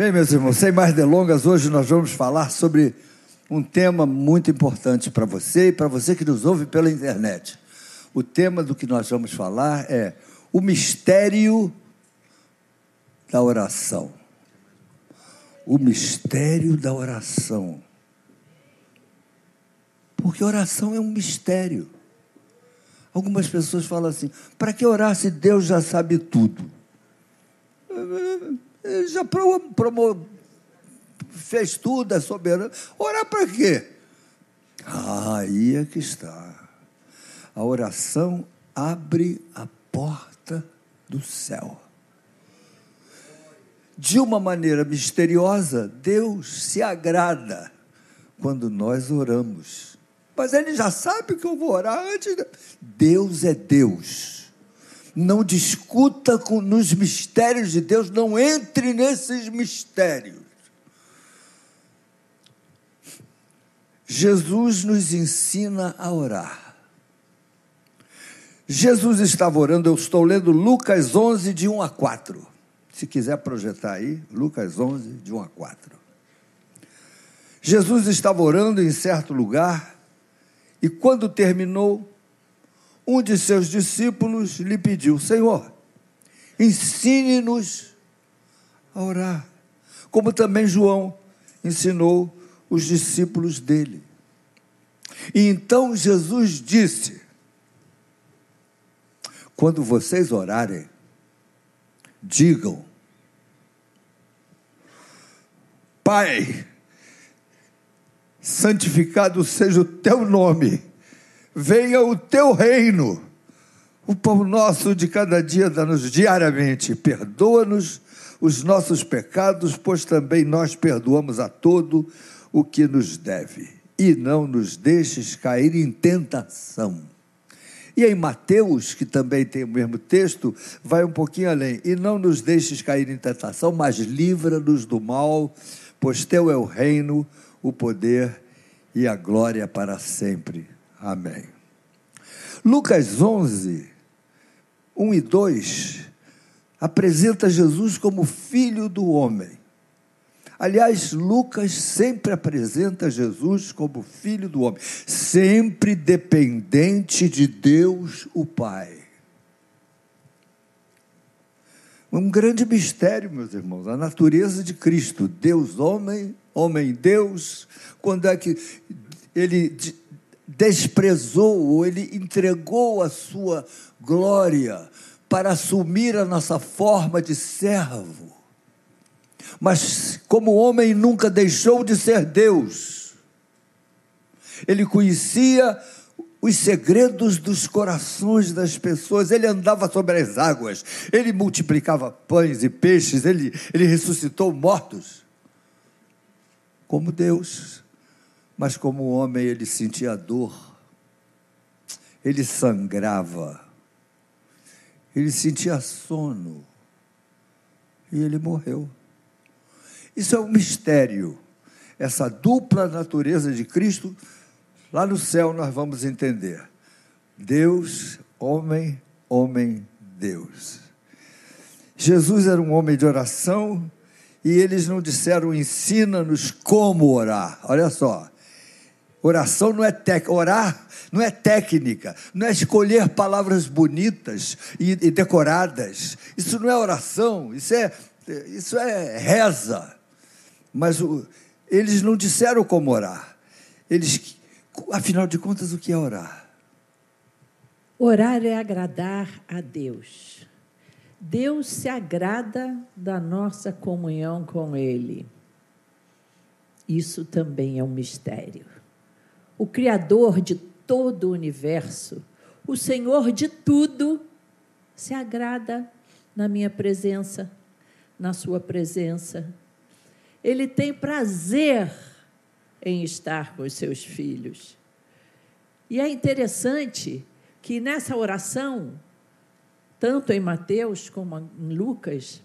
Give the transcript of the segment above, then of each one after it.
Bem, meus irmãos, sem mais delongas, hoje nós vamos falar sobre um tema muito importante para você e para você que nos ouve pela internet. O tema do que nós vamos falar é o mistério da oração. O mistério da oração. Porque oração é um mistério. Algumas pessoas falam assim: para que orar se Deus já sabe tudo? Ele já promo, fez tudo, é soberano. Orar para quê? Ah, aí é que está. A oração abre a porta do céu. De uma maneira misteriosa, Deus se agrada quando nós oramos. Mas Ele já sabe que eu vou orar antes. De... Deus é Deus. Não discuta com, nos mistérios de Deus, não entre nesses mistérios. Jesus nos ensina a orar. Jesus estava orando, eu estou lendo Lucas 11, de 1 a 4. Se quiser projetar aí, Lucas 11, de 1 a 4. Jesus estava orando em certo lugar e, quando terminou, um de seus discípulos lhe pediu: Senhor, ensine-nos a orar, como também João ensinou os discípulos dele. E então Jesus disse: Quando vocês orarem, digam, Pai, santificado seja o teu nome venha o teu reino. O pão nosso de cada dia dá-nos diariamente. Perdoa-nos os nossos pecados, pois também nós perdoamos a todo o que nos deve. E não nos deixes cair em tentação. E em Mateus, que também tem o mesmo texto, vai um pouquinho além. E não nos deixes cair em tentação, mas livra-nos do mal, pois teu é o reino, o poder e a glória para sempre. Amém. Lucas 11, 1 e 2, apresenta Jesus como filho do homem. Aliás, Lucas sempre apresenta Jesus como filho do homem, sempre dependente de Deus, o Pai. Um grande mistério, meus irmãos, a natureza de Cristo, Deus homem, homem Deus, quando é que ele desprezou, ou ele entregou a sua glória para assumir a nossa forma de servo. Mas, como homem, nunca deixou de ser Deus. Ele conhecia os segredos dos corações das pessoas, ele andava sobre as águas, ele multiplicava pães e peixes, ele, ele ressuscitou mortos. Como Deus. Mas como homem ele sentia dor, ele sangrava, ele sentia sono e ele morreu. Isso é um mistério. Essa dupla natureza de Cristo, lá no céu nós vamos entender. Deus, homem, homem, Deus. Jesus era um homem de oração e eles não disseram ensina-nos como orar. Olha só, Oração não é técnica, orar não é técnica, não é escolher palavras bonitas e, e decoradas. Isso não é oração, isso é, isso é reza. Mas o, eles não disseram como orar. Eles, afinal de contas, o que é orar? Orar é agradar a Deus. Deus se agrada da nossa comunhão com Ele. Isso também é um mistério o Criador de todo o universo, o Senhor de tudo, se agrada na minha presença, na Sua presença. Ele tem prazer em estar com os seus filhos. E é interessante que nessa oração, tanto em Mateus como em Lucas,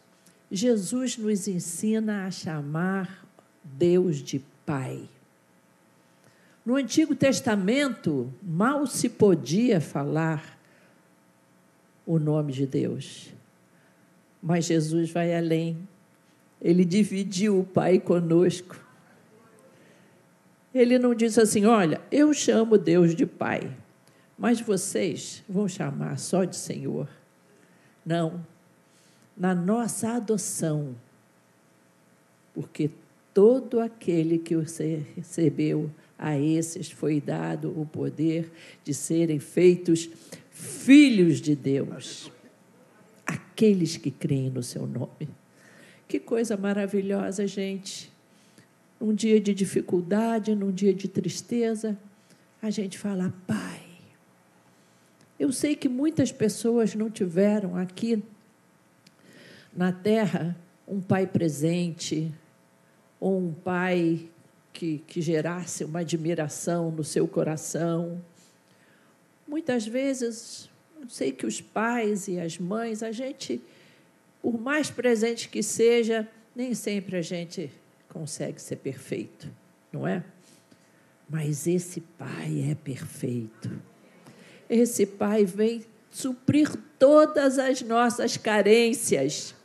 Jesus nos ensina a chamar Deus de Pai. No Antigo Testamento, mal se podia falar o nome de Deus. Mas Jesus vai além Ele dividiu o Pai conosco. Ele não disse assim: Olha, eu chamo Deus de Pai, mas vocês vão chamar só de Senhor. Não. Na nossa adoção, porque todo aquele que você recebeu, a esses foi dado o poder de serem feitos filhos de Deus, aqueles que creem no seu nome. Que coisa maravilhosa, gente. Num dia de dificuldade, num dia de tristeza, a gente fala, Pai. Eu sei que muitas pessoas não tiveram aqui na terra um pai presente, ou um pai que, que gerasse uma admiração no seu coração. Muitas vezes, eu sei que os pais e as mães, a gente, por mais presente que seja, nem sempre a gente consegue ser perfeito, não é? Mas esse pai é perfeito. Esse pai vem suprir todas as nossas carências.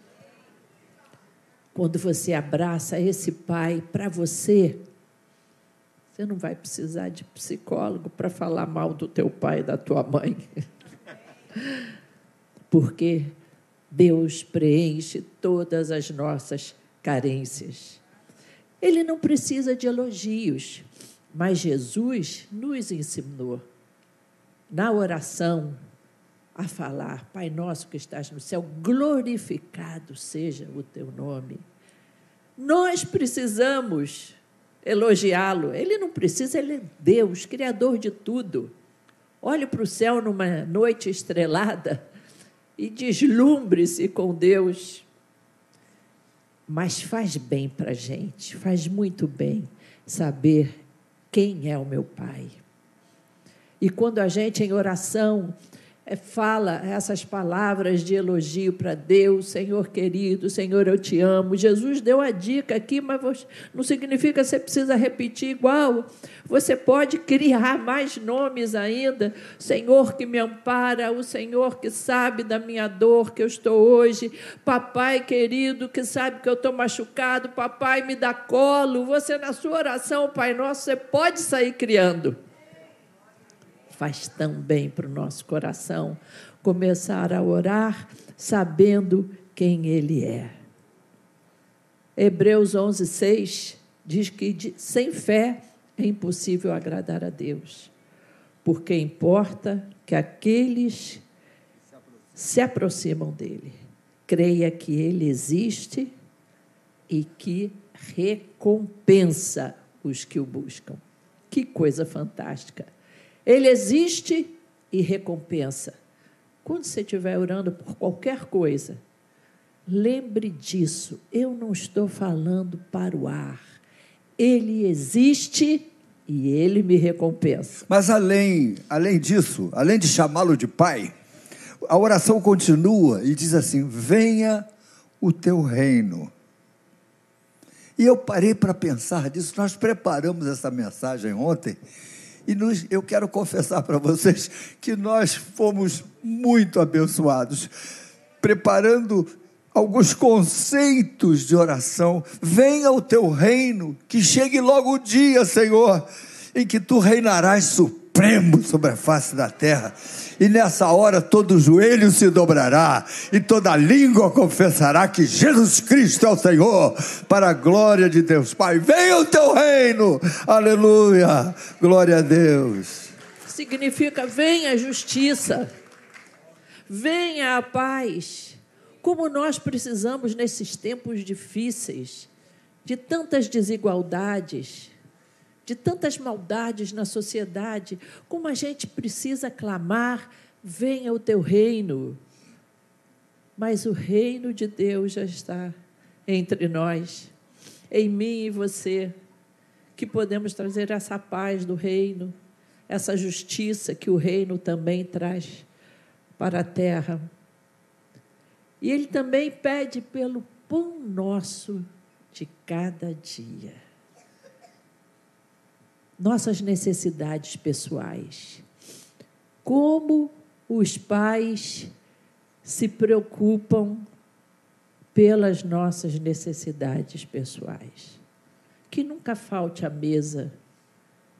Quando você abraça esse pai para você, você não vai precisar de psicólogo para falar mal do teu pai e da tua mãe. Porque Deus preenche todas as nossas carências. Ele não precisa de elogios, mas Jesus nos ensinou na oração a falar: Pai nosso que estás no céu, glorificado seja o teu nome. Nós precisamos elogiá-lo. Ele não precisa, ele é Deus, Criador de tudo. Olhe para o céu numa noite estrelada e deslumbre-se com Deus mas faz bem para a gente, faz muito bem saber quem é o meu Pai. E quando a gente, em oração, fala essas palavras de elogio para Deus, Senhor querido, Senhor, eu te amo. Jesus deu a dica aqui, mas não significa que você precisa repetir igual. Você pode criar mais nomes ainda. Senhor que me ampara, o Senhor que sabe da minha dor que eu estou hoje. Papai querido que sabe que eu estou machucado. Papai me dá colo. Você, na sua oração, Pai Nosso, você pode sair criando faz tão bem para o nosso coração começar a orar sabendo quem Ele é. Hebreus 11, 6 diz que sem fé é impossível agradar a Deus, porque importa que aqueles se aproximam dele, creia que ele existe e que recompensa os que o buscam. Que coisa fantástica! Ele existe e recompensa. Quando você estiver orando por qualquer coisa, lembre disso. Eu não estou falando para o ar. Ele existe e ele me recompensa. Mas além, além disso, além de chamá-lo de pai, a oração continua e diz assim: Venha o teu reino. E eu parei para pensar disso. Nós preparamos essa mensagem ontem e nos, eu quero confessar para vocês que nós fomos muito abençoados, preparando alguns conceitos de oração. Venha o teu reino, que chegue logo o dia, Senhor, em que tu reinarás supremo sobre a face da terra e nessa hora todo joelho se dobrará e toda língua confessará que Jesus Cristo é o Senhor, para a glória de Deus Pai. Venha o teu reino, aleluia, glória a Deus. Significa venha a justiça, venha a paz. Como nós precisamos nesses tempos difíceis, de tantas desigualdades, de tantas maldades na sociedade, como a gente precisa clamar: venha o teu reino. Mas o reino de Deus já está entre nós, em mim e você, que podemos trazer essa paz do reino, essa justiça que o reino também traz para a terra. E ele também pede pelo pão nosso de cada dia nossas necessidades pessoais. Como os pais se preocupam pelas nossas necessidades pessoais. Que nunca falte à mesa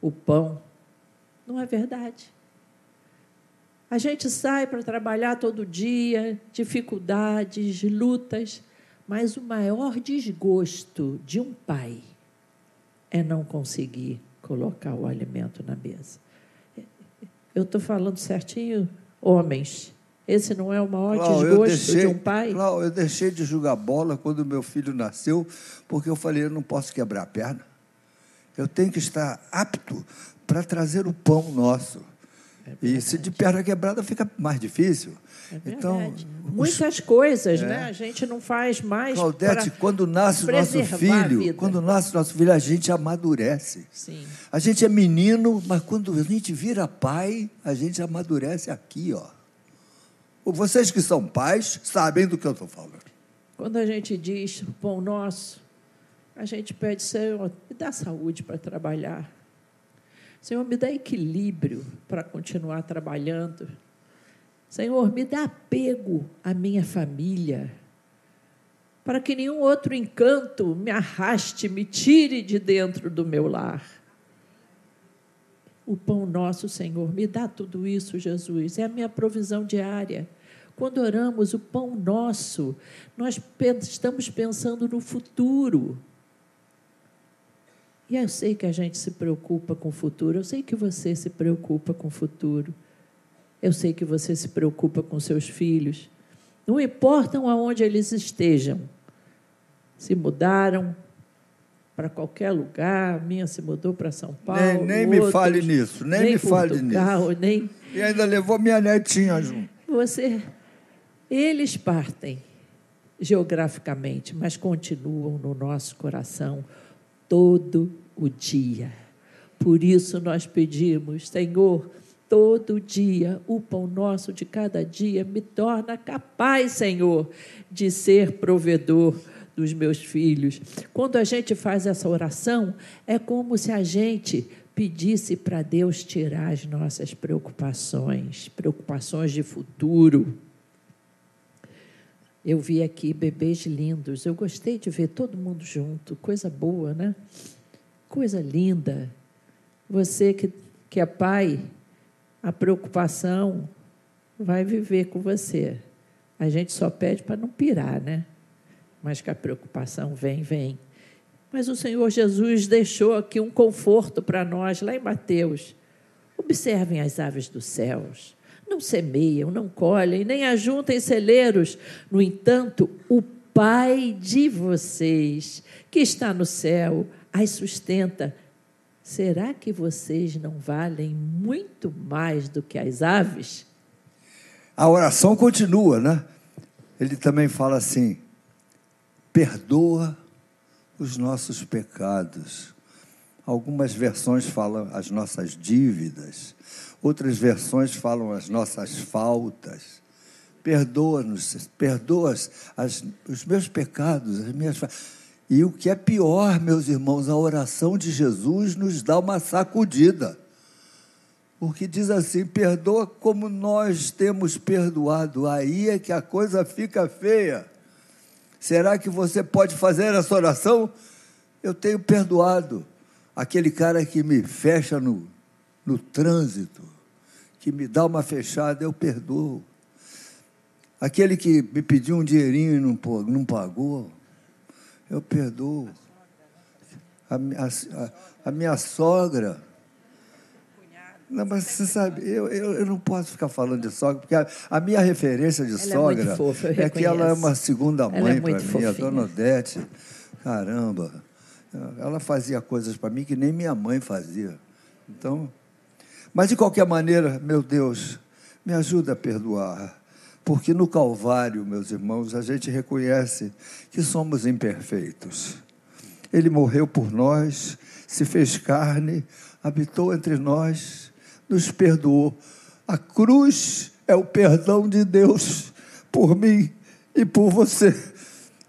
o pão. Não é verdade? A gente sai para trabalhar todo dia, dificuldades, lutas, mas o maior desgosto de um pai é não conseguir colocar o alimento na mesa. Eu estou falando certinho, homens. Esse não é o maior Cláudio, desgosto deixei, de um pai? Cláudio, eu deixei de jogar bola quando meu filho nasceu, porque eu falei, eu não posso quebrar a perna. Eu tenho que estar apto para trazer o pão nosso. É e se de perna quebrada fica mais difícil. É então, muitas coisas, é. né? A gente não faz mais. Claudete, quando nasce o nosso filho, quando nasce o nosso filho, a gente amadurece. Sim. A gente é menino, mas quando a gente vira pai, a gente amadurece aqui, ó. Vocês que são pais sabem do que eu estou falando. Quando a gente diz pão nosso, a gente pede, Senhor, me dá saúde para trabalhar. Senhor, me dá equilíbrio para continuar trabalhando. Senhor, me dá apego à minha família, para que nenhum outro encanto me arraste, me tire de dentro do meu lar. O pão nosso, Senhor, me dá tudo isso, Jesus, é a minha provisão diária. Quando oramos o pão nosso, nós estamos pensando no futuro. E eu sei que a gente se preocupa com o futuro, eu sei que você se preocupa com o futuro. Eu sei que você se preocupa com seus filhos. Não importam aonde eles estejam. Se mudaram para qualquer lugar, a minha se mudou para São Paulo. Nem, nem outros, me fale nisso, nem, nem me fale nisso. Nem... E ainda levou minha netinha junto. Você, eles partem geograficamente, mas continuam no nosso coração todo o dia. Por isso nós pedimos, Senhor, todo dia o pão nosso de cada dia me torna capaz, Senhor, de ser provedor dos meus filhos. Quando a gente faz essa oração, é como se a gente pedisse para Deus tirar as nossas preocupações, preocupações de futuro. Eu vi aqui bebês lindos. Eu gostei de ver todo mundo junto. Coisa boa, né? Coisa linda. Você que, que é pai, a preocupação vai viver com você. A gente só pede para não pirar, né? Mas que a preocupação vem, vem. Mas o Senhor Jesus deixou aqui um conforto para nós, lá em Mateus. Observem as aves dos céus. Não semeiam, não colhem, nem ajuntem celeiros. No entanto, o Pai de vocês, que está no céu, as sustenta. Será que vocês não valem muito mais do que as aves? A oração continua, né? Ele também fala assim: perdoa os nossos pecados. Algumas versões falam as nossas dívidas, outras versões falam as nossas faltas. Perdoa-nos, perdoa as, os meus pecados, as minhas faltas e o que é pior, meus irmãos, a oração de Jesus nos dá uma sacudida. Porque diz assim: perdoa como nós temos perdoado. Aí é que a coisa fica feia. Será que você pode fazer essa oração? Eu tenho perdoado aquele cara que me fecha no, no trânsito, que me dá uma fechada, eu perdoo. Aquele que me pediu um dinheirinho e não, não pagou, eu perdoo. A, a, a minha sogra. Não, mas você sabe, eu, eu, eu, não posso ficar falando de sogra, porque a, a minha referência de ela sogra é, fofa, é, que ela é uma segunda é mãe é para mim, fofinha. a dona Odete. Caramba, ela fazia coisas para mim que nem minha mãe fazia. Então, mas de qualquer maneira, meu Deus, me ajuda a perdoar. Porque no Calvário, meus irmãos, a gente reconhece que somos imperfeitos. Ele morreu por nós, se fez carne, habitou entre nós, nos perdoou. A cruz é o perdão de Deus por mim e por você.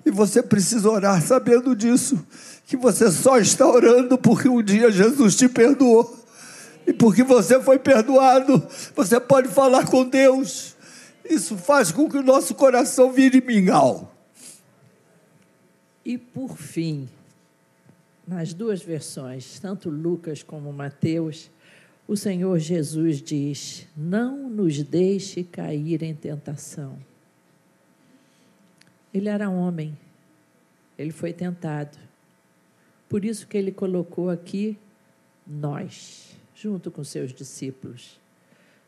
E você precisa orar sabendo disso, que você só está orando porque um dia Jesus te perdoou. E porque você foi perdoado, você pode falar com Deus. Isso faz com que o nosso coração vire mingau. E por fim, nas duas versões, tanto Lucas como Mateus, o Senhor Jesus diz: Não nos deixe cair em tentação. Ele era homem, ele foi tentado. Por isso que ele colocou aqui nós, junto com seus discípulos.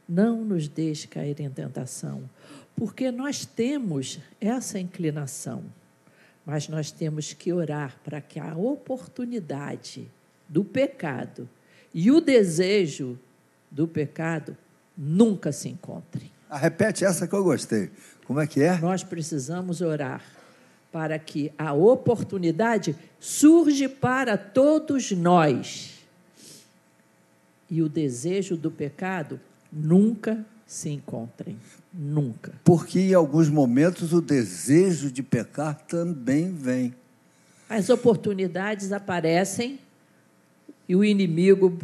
Não nos deixe cair em tentação, porque nós temos essa inclinação, mas nós temos que orar para que a oportunidade do pecado e o desejo do pecado nunca se encontrem. Ah, repete essa que eu gostei. Como é que é? Nós precisamos orar para que a oportunidade surge para todos nós. E o desejo do pecado nunca se encontrem. Nunca. Porque em alguns momentos o desejo de pecar também vem. As oportunidades aparecem e o inimigo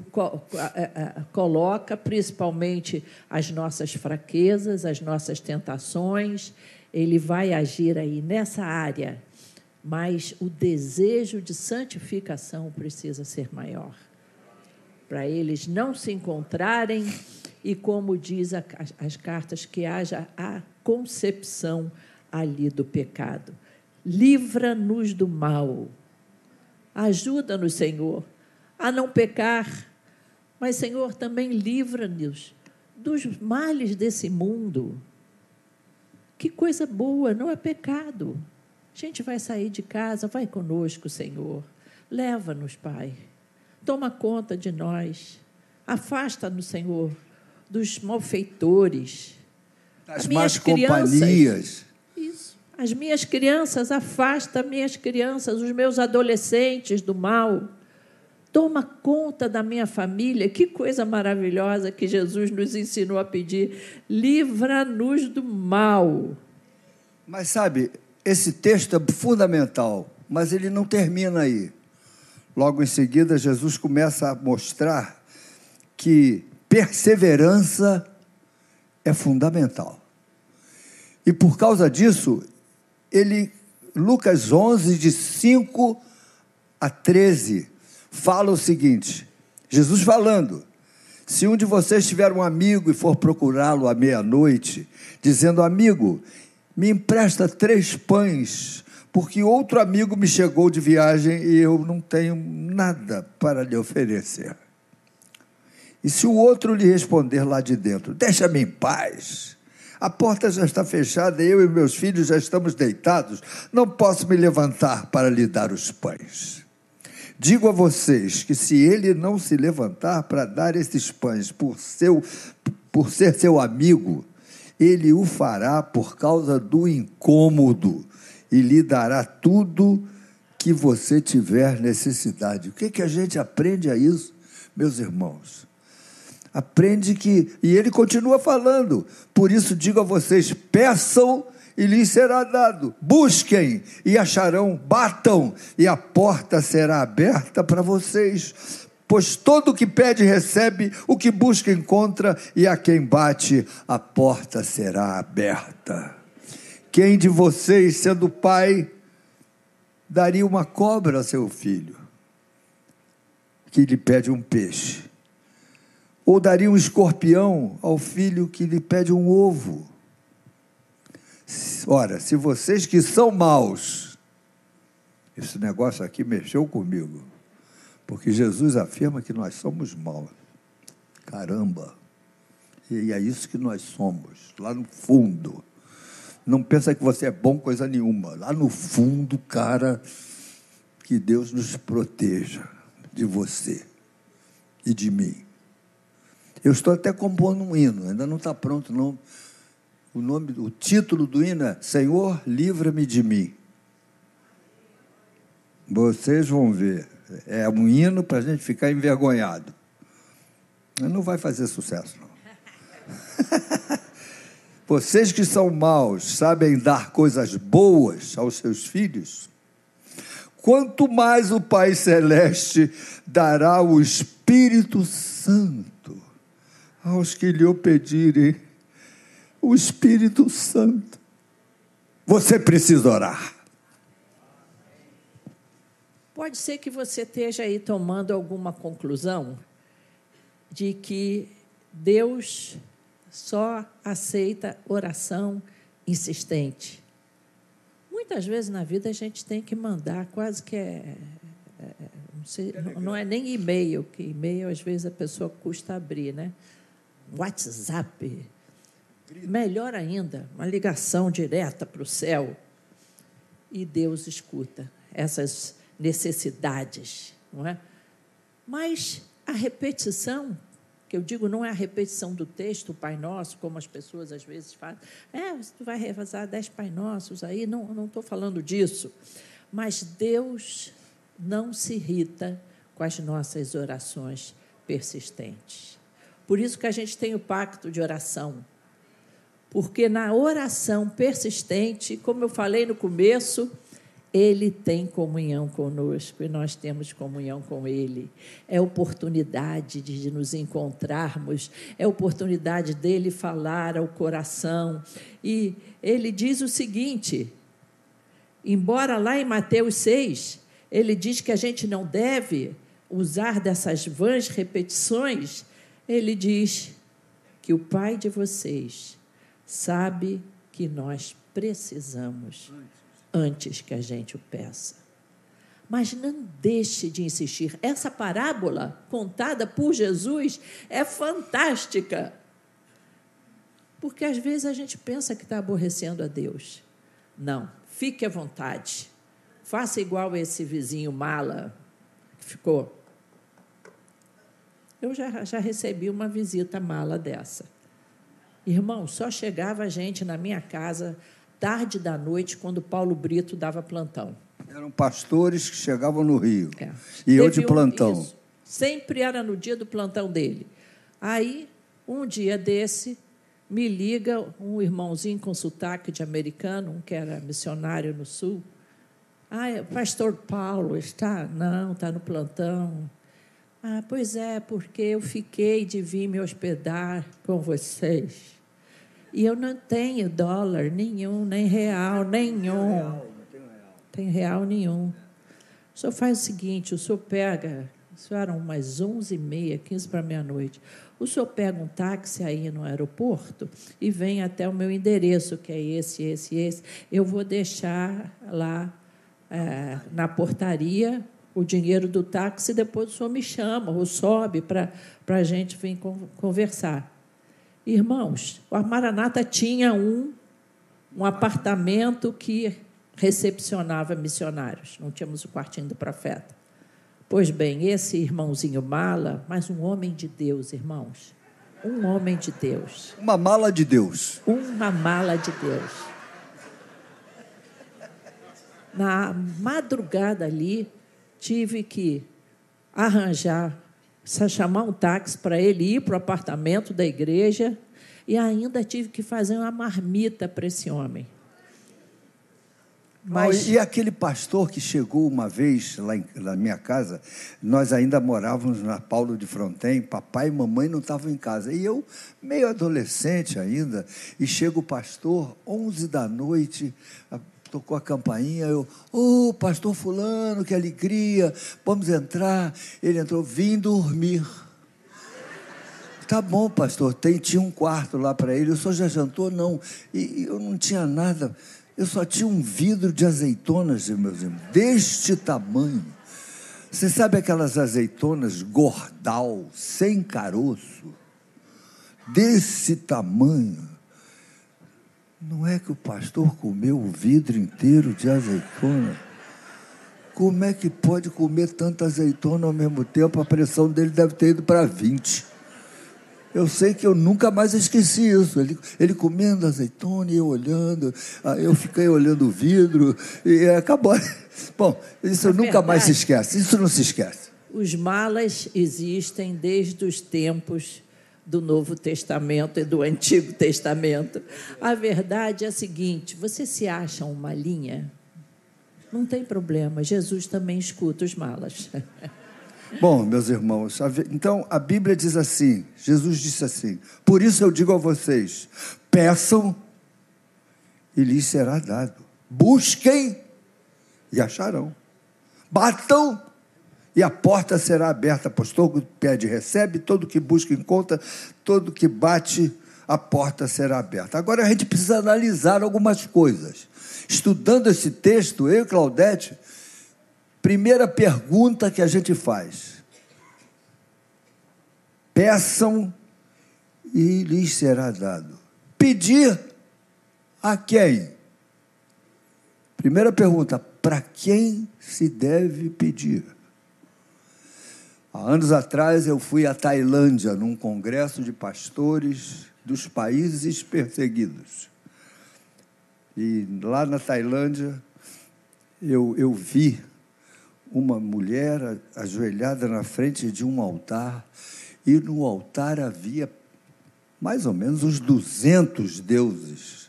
coloca principalmente as nossas fraquezas, as nossas tentações, ele vai agir aí nessa área, mas o desejo de santificação precisa ser maior. Para eles não se encontrarem e, como diz a, as, as cartas, que haja a concepção ali do pecado. Livra-nos do mal. Ajuda-nos, Senhor, a não pecar. Mas, Senhor, também livra-nos dos males desse mundo. Que coisa boa, não é pecado. A gente vai sair de casa, vai conosco, Senhor. Leva-nos, Pai. Toma conta de nós. Afasta-nos, Senhor, dos malfeitores. Das más companhias. Isso. As minhas crianças, afasta minhas crianças, os meus adolescentes do mal. Toma conta da minha família. Que coisa maravilhosa que Jesus nos ensinou a pedir. Livra-nos do mal. Mas sabe, esse texto é fundamental, mas ele não termina aí. Logo em seguida, Jesus começa a mostrar que perseverança é fundamental. E por causa disso, ele, Lucas 11, de 5 a 13, fala o seguinte: Jesus falando. Se um de vocês tiver um amigo e for procurá-lo à meia-noite, dizendo: Amigo, me empresta três pães, porque outro amigo me chegou de viagem e eu não tenho nada para lhe oferecer. E se o outro lhe responder lá de dentro: Deixa-me em paz. A porta já está fechada, eu e meus filhos já estamos deitados, não posso me levantar para lhe dar os pães. Digo a vocês que se ele não se levantar para dar esses pães por, seu, por ser seu amigo, ele o fará por causa do incômodo e lhe dará tudo que você tiver necessidade. O que, que a gente aprende a isso, meus irmãos? Aprende que, e ele continua falando, por isso digo a vocês: peçam e lhes será dado. Busquem e acharão, batam e a porta será aberta para vocês. Pois todo o que pede recebe, o que busca encontra, e a quem bate, a porta será aberta. Quem de vocês, sendo pai, daria uma cobra a seu filho, que lhe pede um peixe? Ou daria um escorpião ao filho que lhe pede um ovo? Ora, se vocês que são maus, esse negócio aqui mexeu comigo, porque Jesus afirma que nós somos maus. Caramba! E é isso que nós somos, lá no fundo. Não pensa que você é bom coisa nenhuma. Lá no fundo, cara, que Deus nos proteja de você e de mim. Eu estou até compondo um hino, ainda não está pronto, não o nome, o título do hino é Senhor, livra-me de mim. Vocês vão ver. É um hino para a gente ficar envergonhado. Não vai fazer sucesso, não. Vocês que são maus sabem dar coisas boas aos seus filhos? Quanto mais o Pai Celeste dará o Espírito Santo aos que lhe o pedirem o Espírito Santo. Você precisa orar. Pode ser que você esteja aí tomando alguma conclusão de que Deus só aceita oração insistente. Muitas vezes na vida a gente tem que mandar quase que é, é não, sei, não, é nem e-mail, que e-mail às vezes a pessoa custa abrir, né? WhatsApp. Melhor ainda, uma ligação direta para o céu. E Deus escuta essas necessidades, não é? Mas a repetição, que eu digo não é a repetição do texto, Pai Nosso, como as pessoas às vezes fazem. É, tu vai rezar dez Pai Nossos aí, não estou falando disso. Mas Deus não se irrita com as nossas orações persistentes. Por isso que a gente tem o pacto de oração. Porque na oração persistente, como eu falei no começo, ele tem comunhão conosco e nós temos comunhão com Ele. É oportunidade de nos encontrarmos, é oportunidade dele falar ao coração. E ele diz o seguinte: embora lá em Mateus 6, ele diz que a gente não deve usar dessas vãs repetições, ele diz que o Pai de vocês sabe que nós precisamos antes que a gente o peça. Mas não deixe de insistir. Essa parábola contada por Jesus é fantástica. Porque às vezes a gente pensa que está aborrecendo a Deus. Não, fique à vontade. Faça igual esse vizinho mala que ficou. Eu já, já recebi uma visita mala dessa. Irmão, só chegava gente na minha casa tarde da noite, quando Paulo Brito dava plantão. Eram pastores que chegavam no Rio. É. E eu de plantão. Um, Sempre era no dia do plantão dele. Aí, um dia desse, me liga um irmãozinho com sotaque de americano, um que era missionário no sul. Ah, pastor Paulo está? Não, está no plantão. Ah, pois é, porque eu fiquei de vir me hospedar com vocês. E eu não tenho dólar nenhum, nem real nenhum. Real, não real. Tem real nenhum. O senhor faz o seguinte: o senhor pega, isso eram umas 11h30, 15 para meia-noite. O senhor pega um táxi aí no aeroporto e vem até o meu endereço, que é esse, esse, esse. Eu vou deixar lá é, na portaria o dinheiro do táxi e depois o senhor me chama ou sobe para a gente vir conversar. Irmãos, o Maranata tinha um, um apartamento que recepcionava missionários. Não tínhamos o quartinho do profeta. Pois bem, esse irmãozinho mala, mas um homem de Deus, irmãos. Um homem de Deus. Uma mala de Deus. Uma mala de Deus. Na madrugada ali, tive que arranjar chamar um táxi para ele ir para o apartamento da igreja e ainda tive que fazer uma marmita para esse homem. Mas... E aquele pastor que chegou uma vez lá em, na minha casa, nós ainda morávamos na Paulo de Fronten, papai e mamãe não estavam em casa. E eu, meio adolescente ainda, e chega o pastor, 11 da noite, tocou a campainha, eu, ô oh, pastor fulano, que alegria, vamos entrar. Ele entrou, vim dormir. Tá bom, pastor, tem, tinha um quarto lá para ele, o senhor já jantou? Não. E, e eu não tinha nada, eu só tinha um vidro de azeitonas, meus irmãos, deste tamanho. Você sabe aquelas azeitonas gordal, sem caroço? Desse tamanho. Não é que o pastor comeu o vidro inteiro de azeitona? Como é que pode comer tanta azeitona ao mesmo tempo? A pressão dele deve ter ido para 20. Eu sei que eu nunca mais esqueci isso. Ele, ele comendo azeitona e eu olhando, eu fiquei olhando o vidro e acabou. Bom, isso é nunca mais se esquece. Isso não se esquece. Os malas existem desde os tempos do Novo Testamento e do Antigo Testamento. A verdade é a seguinte: você se acha uma linha? Não tem problema, Jesus também escuta os malas. Bom, meus irmãos, então a Bíblia diz assim: Jesus disse assim, por isso eu digo a vocês: peçam e lhes será dado, busquem e acharão, Batam e a porta será aberta, pois todo que pede recebe, todo que busca encontra, todo que bate, a porta será aberta. Agora a gente precisa analisar algumas coisas. Estudando esse texto, eu e Claudete, primeira pergunta que a gente faz: peçam e lhes será dado. Pedir a quem? Primeira pergunta: para quem se deve pedir? Há anos atrás eu fui à Tailândia num congresso de pastores dos países perseguidos. E lá na Tailândia eu, eu vi uma mulher ajoelhada na frente de um altar, e no altar havia mais ou menos uns 200 deuses.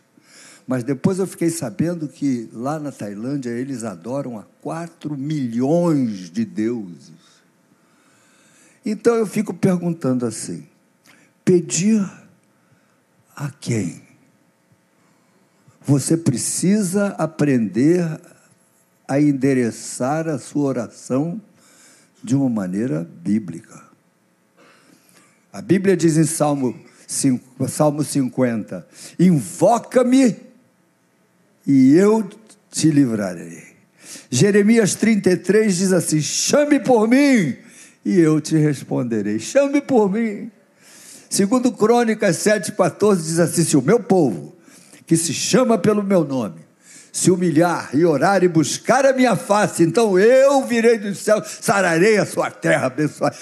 Mas depois eu fiquei sabendo que lá na Tailândia eles adoram a 4 milhões de deuses. Então eu fico perguntando assim: pedir a quem? Você precisa aprender a endereçar a sua oração de uma maneira bíblica. A Bíblia diz em Salmo, Salmo 50: Invoca-me e eu te livrarei. Jeremias 33 diz assim: Chame por mim e eu te responderei. Chame por mim. Segundo Crônicas 7,14 diz assim: se o meu povo, que se chama pelo meu nome, se humilhar e orar e buscar a minha face, então eu virei do céu, sararei a sua terra abençoada.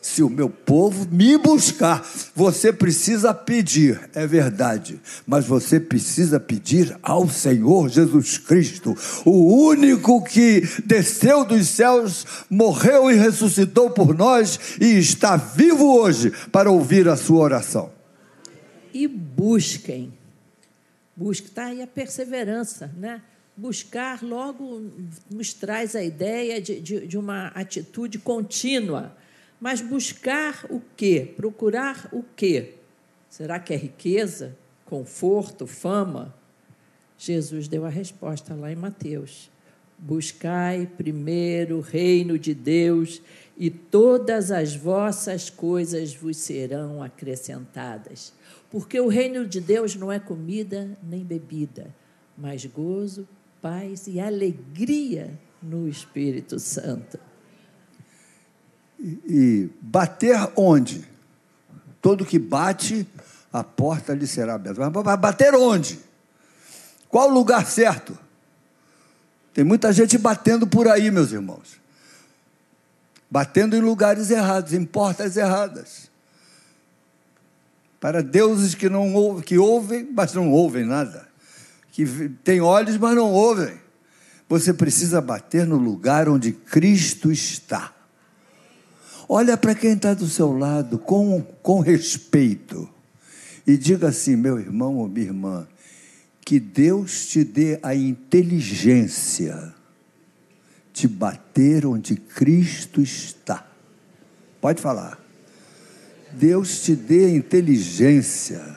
Se o meu povo me buscar, você precisa pedir, é verdade, mas você precisa pedir ao Senhor Jesus Cristo, o único que desceu dos céus, morreu e ressuscitou por nós e está vivo hoje para ouvir a sua oração. E busquem Busque, está aí a perseverança, né? Buscar logo nos traz a ideia de, de, de uma atitude contínua. Mas buscar o quê? Procurar o quê? Será que é riqueza, conforto, fama? Jesus deu a resposta lá em Mateus. Buscai primeiro o reino de Deus e todas as vossas coisas vos serão acrescentadas. Porque o reino de Deus não é comida nem bebida, mas gozo, paz e alegria no Espírito Santo. E, e bater onde? Todo que bate, a porta lhe será aberta. Mas bater onde? Qual o lugar certo? Tem muita gente batendo por aí, meus irmãos. Batendo em lugares errados, em portas erradas para deuses que não ouvem, que ouvem, mas não ouvem nada, que têm olhos, mas não ouvem. Você precisa bater no lugar onde Cristo está. Olha para quem está do seu lado com, com respeito e diga assim, meu irmão ou minha irmã, que Deus te dê a inteligência de bater onde Cristo está. Pode falar. Deus te dê inteligência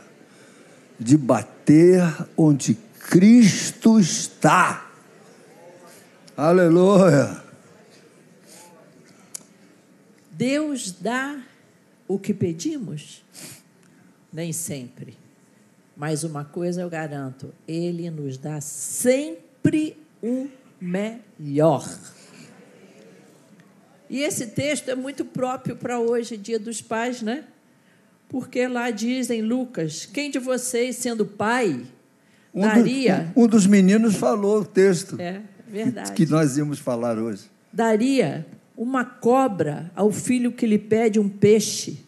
de bater onde Cristo está. Aleluia. Deus dá o que pedimos? Nem sempre. Mas uma coisa eu garanto: Ele nos dá sempre o melhor. E esse texto é muito próprio para hoje, dia dos pais, né? Porque lá diz em Lucas: quem de vocês, sendo pai, um daria. Do, um dos meninos falou o texto. É, verdade. Que nós íamos falar hoje. Daria uma cobra ao filho que lhe pede um peixe.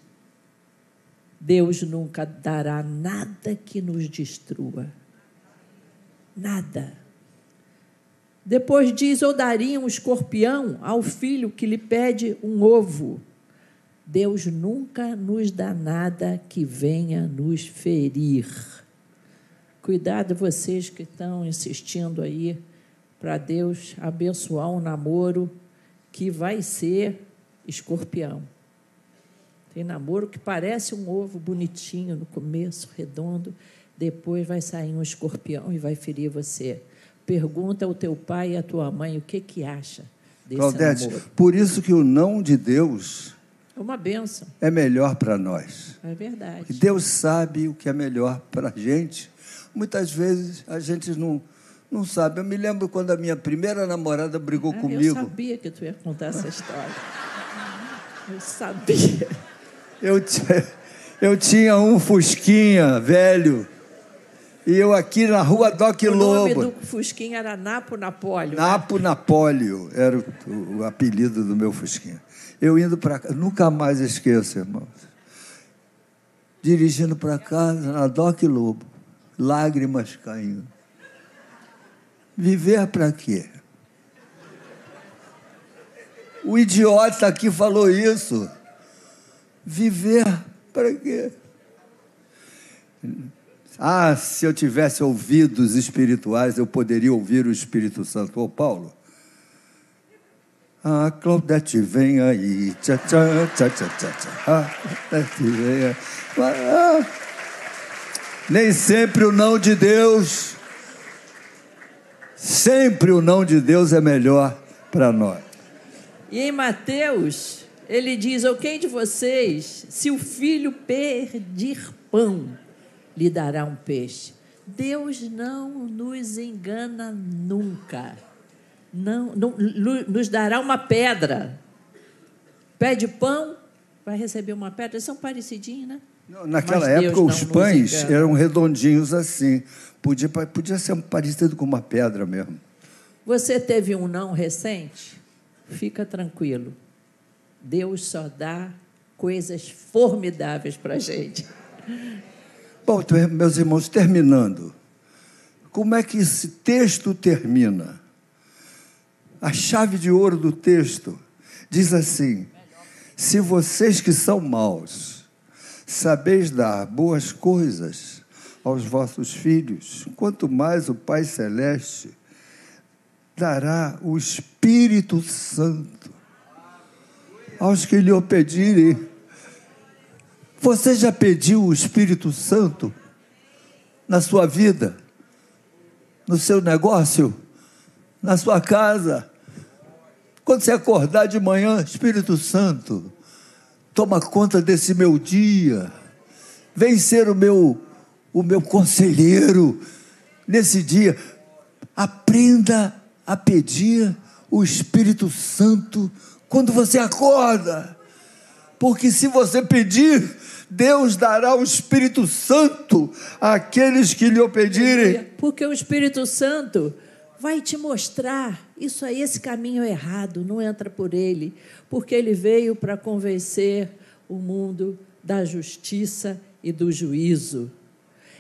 Deus nunca dará nada que nos destrua. Nada. Depois diz: ou daria um escorpião ao filho que lhe pede um ovo. Deus nunca nos dá nada que venha nos ferir. Cuidado vocês que estão insistindo aí para Deus abençoar um namoro que vai ser escorpião. Tem namoro que parece um ovo bonitinho no começo, redondo, depois vai sair um escorpião e vai ferir você. Pergunta ao teu pai e à tua mãe o que que acha desse Claudete, namoro. por isso que o não de Deus É uma benção, é melhor para nós. é verdade. E Deus sabe o que é melhor para a gente. Muitas vezes a gente não, não sabe. Eu me lembro quando a minha primeira namorada brigou Ah, Eu comigo. sabia que tu ia contar essa história. Eu sabia. Eu, eu tinha um Fusquinha velho. E eu aqui na rua Doc O nome Lobo. do Fusquinha era Napo Napóleo. Napo Napóleo era o, o- apelido do meu Fusquinha. Eu indo para casa, nunca mais esqueço, irmãos. Dirigindo para casa na Doc Lobo, lágrimas caindo. Viver para quê? O idiota aqui falou isso. Viver para quê? Ah, se eu tivesse ouvidos espirituais, eu poderia ouvir o Espírito Santo. Ô, Paulo. Ah, Claudete, vem aí. Tchá, tchá, tchá, tchá, tchá. Ah, Claudete, vem aí. Ah, nem sempre o não de Deus, sempre o não de Deus é melhor para nós. E em Mateus, ele diz: Ou quem de vocês, se o filho pedir pão, lhe dará um peixe? Deus não nos engana nunca. Não, não nos dará uma pedra. Pede pão, vai receber uma pedra. Eles são parecidinhos, né? Naquela Mas época, os pães eram redondinhos assim. Podia, podia ser parecido com uma pedra mesmo. Você teve um não recente? Fica tranquilo. Deus só dá coisas formidáveis para a gente. Bom, então, meus irmãos, terminando. Como é que esse texto termina? A chave de ouro do texto diz assim: Se vocês que são maus sabeis dar boas coisas aos vossos filhos, quanto mais o Pai Celeste dará o Espírito Santo aos que lhe o pedirem. Você já pediu o Espírito Santo na sua vida, no seu negócio, na sua casa? Quando você acordar de manhã, Espírito Santo, toma conta desse meu dia. Vem ser o meu o meu conselheiro nesse dia. Aprenda a pedir o Espírito Santo quando você acorda. Porque se você pedir, Deus dará o Espírito Santo àqueles que lhe o pedirem. Porque o Espírito Santo vai te mostrar isso aí, esse caminho errado, não entra por ele, porque ele veio para convencer o mundo da justiça e do juízo.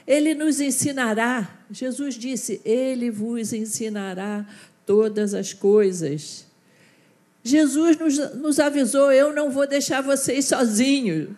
Ele nos ensinará, Jesus disse: Ele vos ensinará todas as coisas. Jesus nos, nos avisou: Eu não vou deixar vocês sozinhos.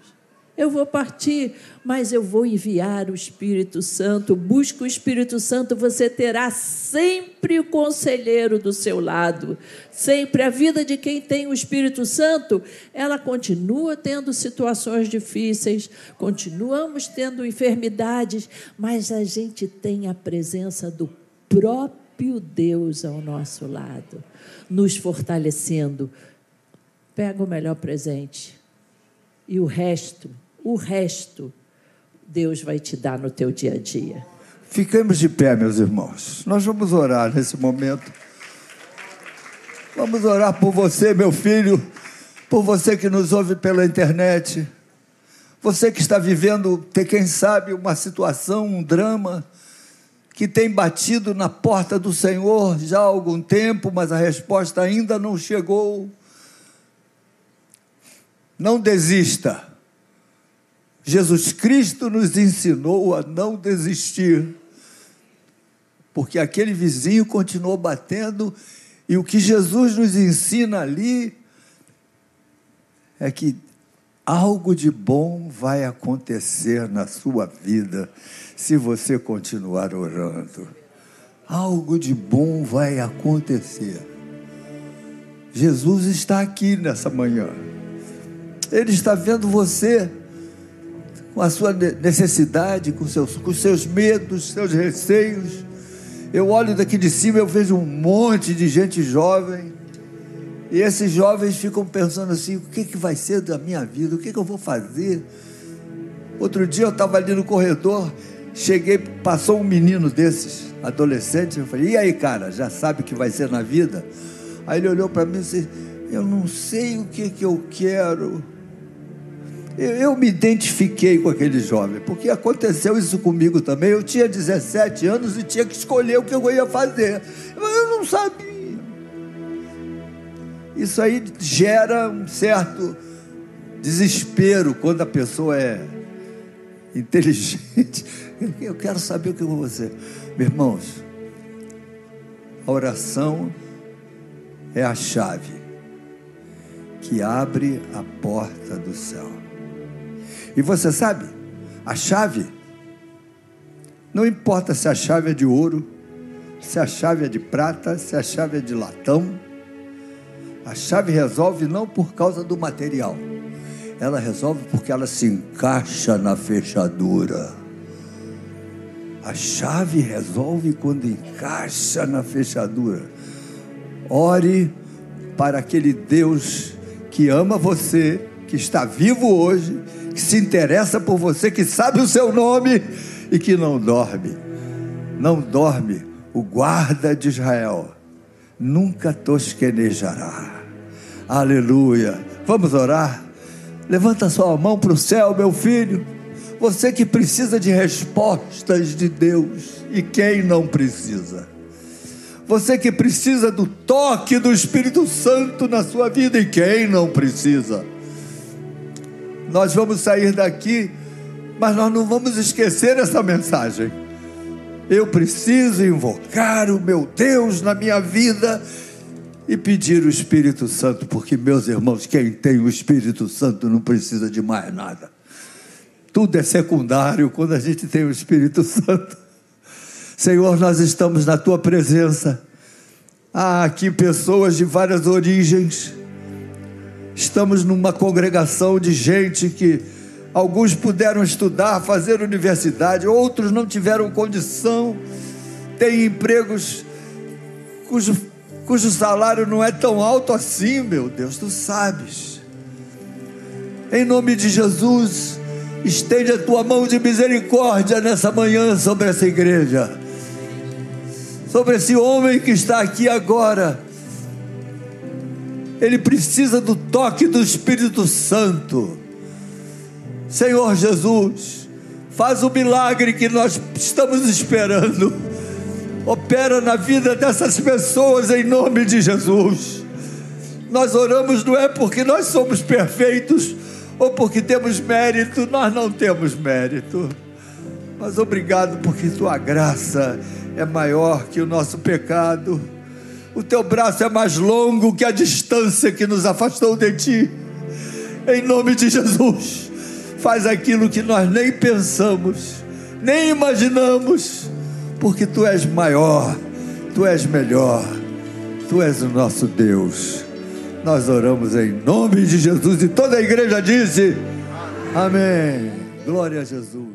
Eu vou partir, mas eu vou enviar o Espírito Santo. Busca o Espírito Santo, você terá sempre o conselheiro do seu lado. Sempre a vida de quem tem o Espírito Santo, ela continua tendo situações difíceis, continuamos tendo enfermidades, mas a gente tem a presença do próprio Deus ao nosso lado, nos fortalecendo. Pega o melhor presente e o resto, o resto, Deus vai te dar no teu dia a dia. Fiquemos de pé, meus irmãos. Nós vamos orar nesse momento. Vamos orar por você, meu filho, por você que nos ouve pela internet, você que está vivendo, quem sabe, uma situação, um drama, que tem batido na porta do Senhor já há algum tempo, mas a resposta ainda não chegou. Não desista. Jesus Cristo nos ensinou a não desistir, porque aquele vizinho continuou batendo, e o que Jesus nos ensina ali é que algo de bom vai acontecer na sua vida se você continuar orando. Algo de bom vai acontecer. Jesus está aqui nessa manhã. Ele está vendo você com a sua necessidade, com seus, com seus medos, seus receios. Eu olho daqui de cima, eu vejo um monte de gente jovem E esses jovens ficam pensando assim: o que, que vai ser da minha vida? O que, que eu vou fazer? Outro dia eu estava ali no corredor, cheguei, passou um menino desses, adolescente, eu falei: e aí, cara, já sabe o que vai ser na vida? Aí ele olhou para mim e disse: eu não sei o que, que eu quero. Eu, eu me identifiquei com aquele jovem, porque aconteceu isso comigo também. Eu tinha 17 anos e tinha que escolher o que eu ia fazer. Mas eu não sabia. Isso aí gera um certo desespero quando a pessoa é inteligente. Eu quero saber o que eu vou fazer. Meus irmãos, a oração é a chave que abre a porta do céu. E você sabe, a chave, não importa se a chave é de ouro, se a chave é de prata, se a chave é de latão, a chave resolve não por causa do material, ela resolve porque ela se encaixa na fechadura. A chave resolve quando encaixa na fechadura. Ore para aquele Deus que ama você, que está vivo hoje, que se interessa por você, que sabe o seu nome e que não dorme. Não dorme. O guarda de Israel nunca tosquenejará. Aleluia. Vamos orar? Levanta sua mão para o céu, meu filho. Você que precisa de respostas de Deus e quem não precisa. Você que precisa do toque do Espírito Santo na sua vida e quem não precisa. Nós vamos sair daqui, mas nós não vamos esquecer essa mensagem. Eu preciso invocar o meu Deus na minha vida e pedir o Espírito Santo, porque, meus irmãos, quem tem o Espírito Santo não precisa de mais nada. Tudo é secundário quando a gente tem o Espírito Santo. Senhor, nós estamos na tua presença. Há aqui pessoas de várias origens. Estamos numa congregação de gente que alguns puderam estudar, fazer universidade, outros não tiveram condição, têm empregos cujo cujo salário não é tão alto assim, meu Deus, tu sabes. Em nome de Jesus, estende a tua mão de misericórdia nessa manhã sobre essa igreja, sobre esse homem que está aqui agora. Ele precisa do toque do Espírito Santo. Senhor Jesus, faz o milagre que nós estamos esperando opera na vida dessas pessoas em nome de Jesus. Nós oramos não é porque nós somos perfeitos ou porque temos mérito, nós não temos mérito. Mas obrigado porque tua graça é maior que o nosso pecado. O teu braço é mais longo que a distância que nos afastou de ti. Em nome de Jesus, faz aquilo que nós nem pensamos, nem imaginamos porque tu és maior, tu és melhor, tu és o nosso Deus. Nós oramos em nome de Jesus e toda a igreja disse: Amém. Glória a Jesus.